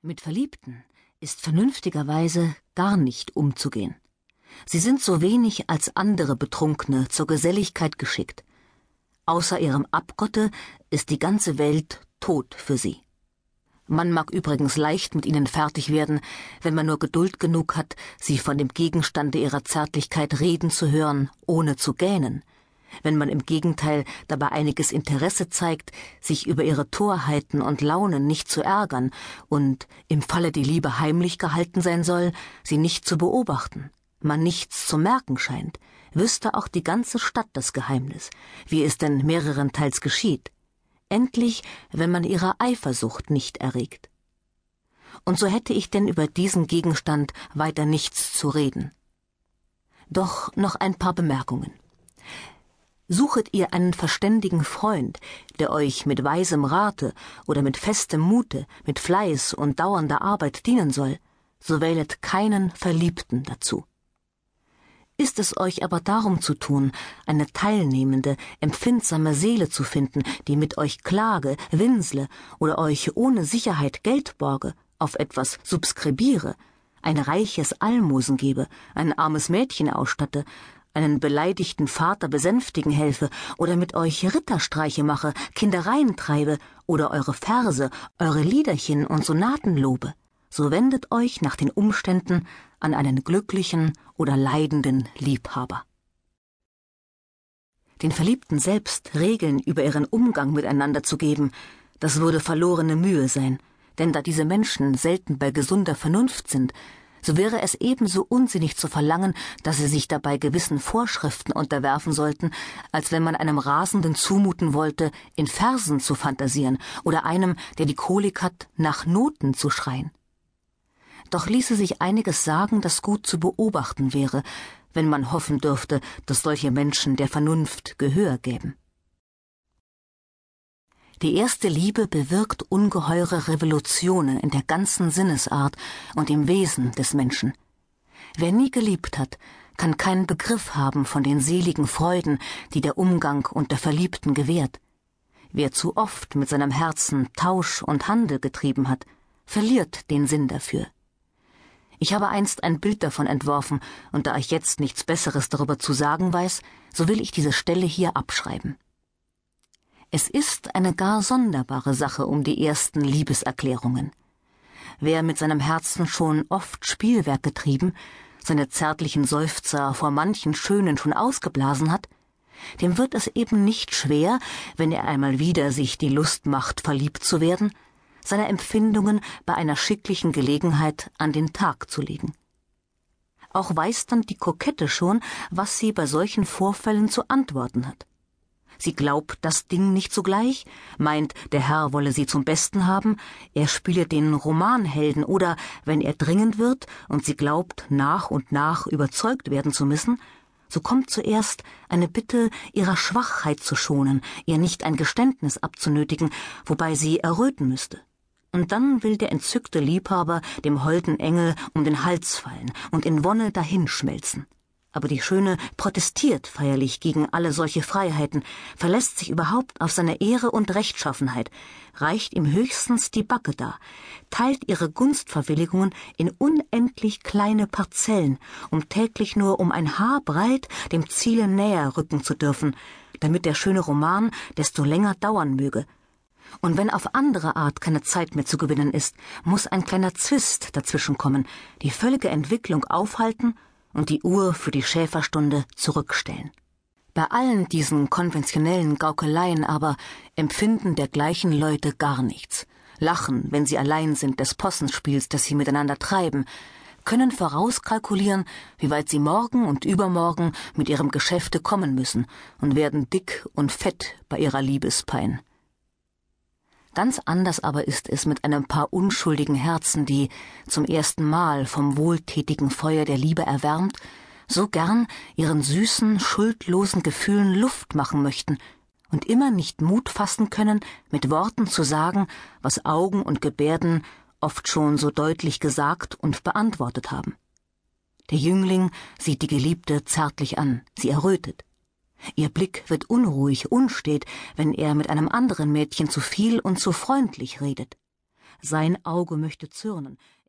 Mit Verliebten ist vernünftigerweise gar nicht umzugehen. Sie sind so wenig als andere Betrunkene zur Geselligkeit geschickt. Außer ihrem Abgotte ist die ganze Welt tot für sie. Man mag übrigens leicht mit ihnen fertig werden, wenn man nur Geduld genug hat, sie von dem Gegenstande ihrer Zärtlichkeit reden zu hören, ohne zu gähnen, wenn man im Gegenteil dabei einiges Interesse zeigt, sich über ihre Torheiten und Launen nicht zu ärgern und, im Falle die Liebe heimlich gehalten sein soll, sie nicht zu beobachten, man nichts zu merken scheint, wüsste auch die ganze Stadt das Geheimnis, wie es denn mehrerenteils geschieht, endlich, wenn man ihrer Eifersucht nicht erregt. Und so hätte ich denn über diesen Gegenstand weiter nichts zu reden. Doch noch ein paar Bemerkungen. Suchet ihr einen verständigen Freund, der euch mit weisem Rate oder mit festem Mute, mit Fleiß und dauernder Arbeit dienen soll, so wählet keinen Verliebten dazu. Ist es euch aber darum zu tun, eine teilnehmende, empfindsame Seele zu finden, die mit euch klage, winsle oder euch ohne Sicherheit Geld borge, auf etwas subskribiere, ein reiches Almosen gebe, ein armes Mädchen ausstatte, einen beleidigten Vater besänftigen helfe oder mit euch Ritterstreiche mache, Kindereien treibe oder eure Verse, eure Liederchen und Sonaten lobe, so wendet euch nach den Umständen an einen glücklichen oder leidenden Liebhaber. Den Verliebten selbst Regeln über ihren Umgang miteinander zu geben, das würde verlorene Mühe sein, denn da diese Menschen selten bei gesunder Vernunft sind, so wäre es ebenso unsinnig zu verlangen, dass sie sich dabei gewissen Vorschriften unterwerfen sollten, als wenn man einem Rasenden zumuten wollte, in Versen zu fantasieren oder einem, der die Kolik hat, nach Noten zu schreien. Doch ließe sich einiges sagen, das gut zu beobachten wäre, wenn man hoffen dürfte, dass solche Menschen der Vernunft Gehör gäben. Die erste Liebe bewirkt ungeheure Revolutionen in der ganzen Sinnesart und im Wesen des Menschen. Wer nie geliebt hat, kann keinen Begriff haben von den seligen Freuden, die der Umgang unter Verliebten gewährt. Wer zu oft mit seinem Herzen Tausch und Handel getrieben hat, verliert den Sinn dafür. Ich habe einst ein Bild davon entworfen, und da ich jetzt nichts Besseres darüber zu sagen weiß, so will ich diese Stelle hier abschreiben. Es ist eine gar sonderbare Sache um die ersten Liebeserklärungen. Wer mit seinem Herzen schon oft Spielwerk getrieben, seine zärtlichen Seufzer vor manchen Schönen schon ausgeblasen hat, dem wird es eben nicht schwer, wenn er einmal wieder sich die Lust macht, verliebt zu werden, seine Empfindungen bei einer schicklichen Gelegenheit an den Tag zu legen. Auch weiß dann die Kokette schon, was sie bei solchen Vorfällen zu antworten hat. Sie glaubt das Ding nicht sogleich, meint, der Herr wolle sie zum Besten haben, er spiele den Romanhelden oder, wenn er dringend wird und sie glaubt, nach und nach überzeugt werden zu müssen, so kommt zuerst eine Bitte, ihrer Schwachheit zu schonen, ihr nicht ein Geständnis abzunötigen, wobei sie erröten müsste. Und dann will der entzückte Liebhaber dem holden Engel um den Hals fallen und in Wonne dahinschmelzen aber die Schöne protestiert feierlich gegen alle solche Freiheiten, verlässt sich überhaupt auf seine Ehre und Rechtschaffenheit, reicht ihm höchstens die Backe dar, teilt ihre Gunstverwilligungen in unendlich kleine Parzellen, um täglich nur um ein Haar breit dem Ziele näher rücken zu dürfen, damit der schöne Roman desto länger dauern möge, und wenn auf andere Art keine Zeit mehr zu gewinnen ist, muss ein kleiner Zwist dazwischenkommen, die völlige Entwicklung aufhalten und die Uhr für die Schäferstunde zurückstellen. Bei allen diesen konventionellen Gaukeleien aber empfinden dergleichen Leute gar nichts, lachen, wenn sie allein sind des Possenspiels, das sie miteinander treiben, können vorauskalkulieren, wie weit sie morgen und übermorgen mit ihrem Geschäfte kommen müssen und werden dick und fett bei ihrer Liebespein. Ganz anders aber ist es mit einem paar unschuldigen Herzen, die, zum ersten Mal vom wohltätigen Feuer der Liebe erwärmt, so gern ihren süßen, schuldlosen Gefühlen Luft machen möchten und immer nicht Mut fassen können, mit Worten zu sagen, was Augen und Gebärden oft schon so deutlich gesagt und beantwortet haben. Der Jüngling sieht die Geliebte zärtlich an, sie errötet. Ihr Blick wird unruhig, unstet, wenn er mit einem anderen Mädchen zu viel und zu freundlich redet. sein Auge möchte zürnen